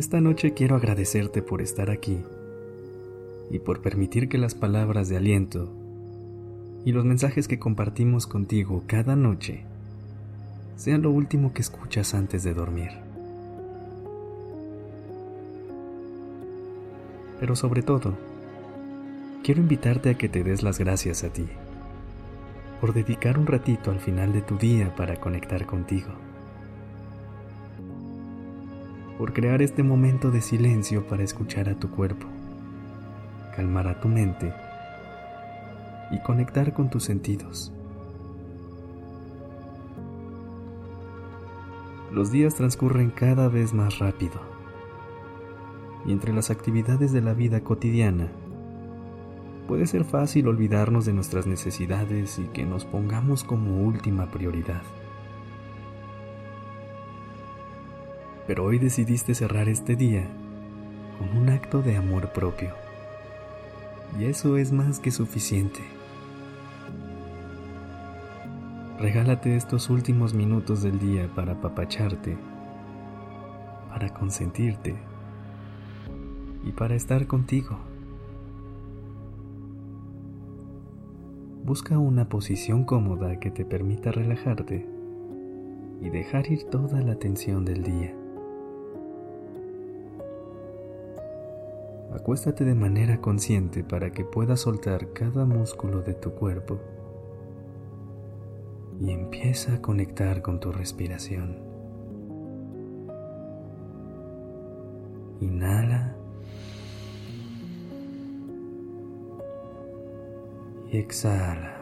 Esta noche quiero agradecerte por estar aquí y por permitir que las palabras de aliento y los mensajes que compartimos contigo cada noche sean lo último que escuchas antes de dormir. Pero sobre todo, quiero invitarte a que te des las gracias a ti por dedicar un ratito al final de tu día para conectar contigo por crear este momento de silencio para escuchar a tu cuerpo, calmar a tu mente y conectar con tus sentidos. Los días transcurren cada vez más rápido y entre las actividades de la vida cotidiana puede ser fácil olvidarnos de nuestras necesidades y que nos pongamos como última prioridad. Pero hoy decidiste cerrar este día con un acto de amor propio. Y eso es más que suficiente. Regálate estos últimos minutos del día para apapacharte, para consentirte y para estar contigo. Busca una posición cómoda que te permita relajarte y dejar ir toda la tensión del día. Acuéstate de manera consciente para que puedas soltar cada músculo de tu cuerpo y empieza a conectar con tu respiración. Inhala y exhala.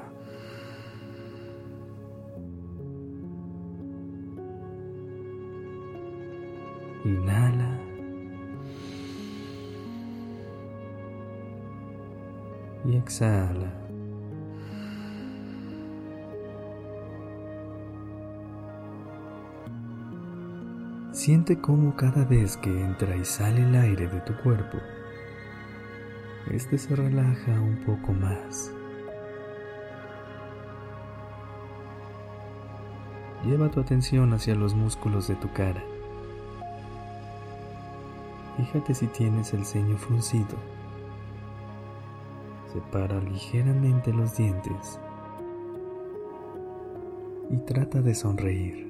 Y exhala. Siente cómo cada vez que entra y sale el aire de tu cuerpo, este se relaja un poco más. Lleva tu atención hacia los músculos de tu cara. Fíjate si tienes el ceño fruncido Separa ligeramente los dientes y trata de sonreír.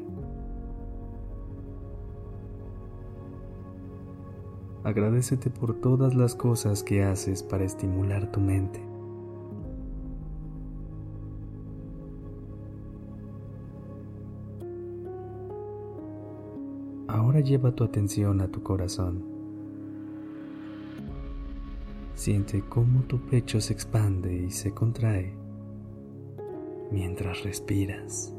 Agradecete por todas las cosas que haces para estimular tu mente. Ahora lleva tu atención a tu corazón. Siente cómo tu pecho se expande y se contrae mientras respiras.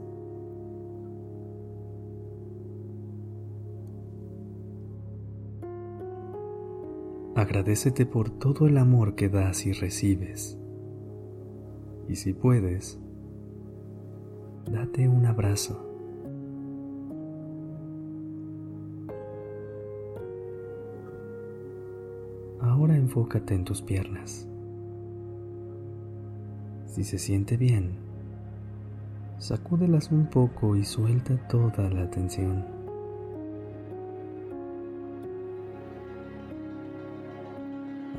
Agradecete por todo el amor que das y recibes. Y si puedes, date un abrazo. Enfócate en tus piernas. Si se siente bien, sacúdelas un poco y suelta toda la tensión.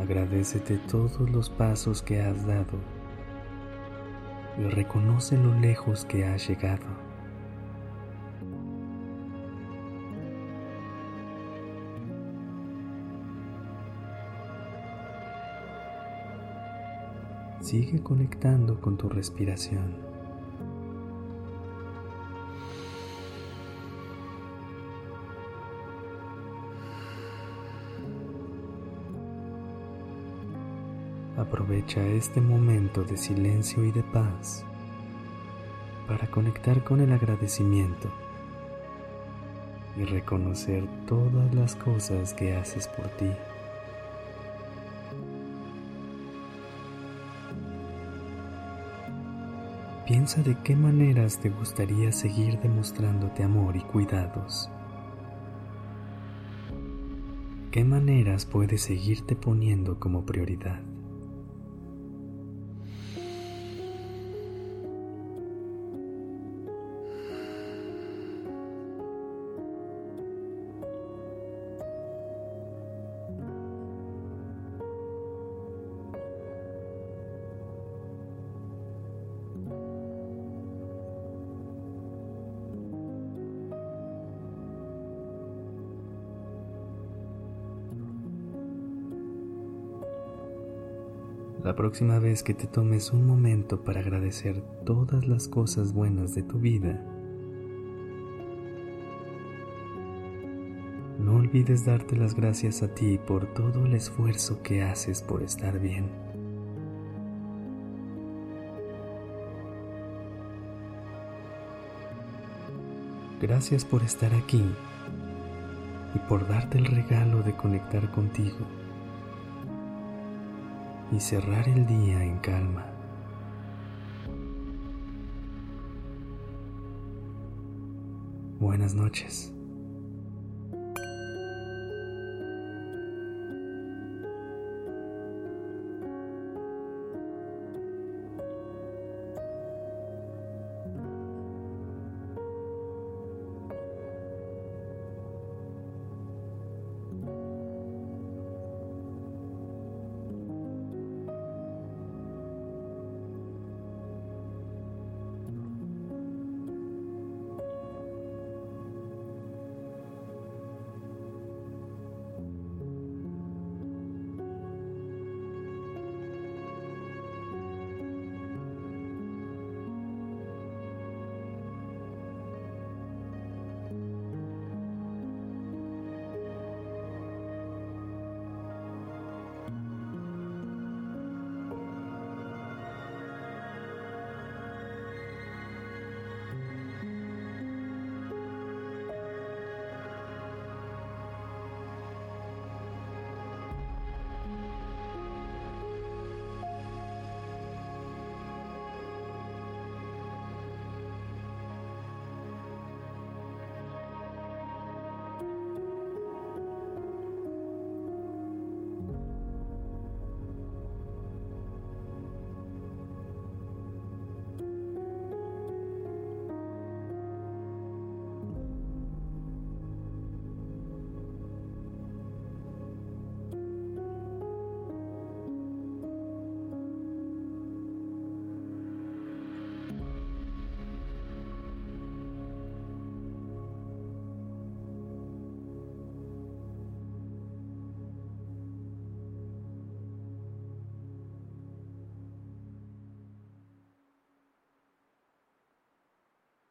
Agradecete todos los pasos que has dado y reconoce lo lejos que has llegado. Sigue conectando con tu respiración. Aprovecha este momento de silencio y de paz para conectar con el agradecimiento y reconocer todas las cosas que haces por ti Piensa de qué maneras te gustaría seguir demostrándote amor y cuidados. ¿Qué maneras puedes seguirte poniendo como prioridad? La próxima vez que te tomes un momento para agradecer todas las cosas buenas de tu vida, no olvides darte las gracias a ti por todo el esfuerzo que haces por estar bien. Gracias por estar aquí y por darte el regalo de conectar contigo y cerrar el día en calma. Buenas noches.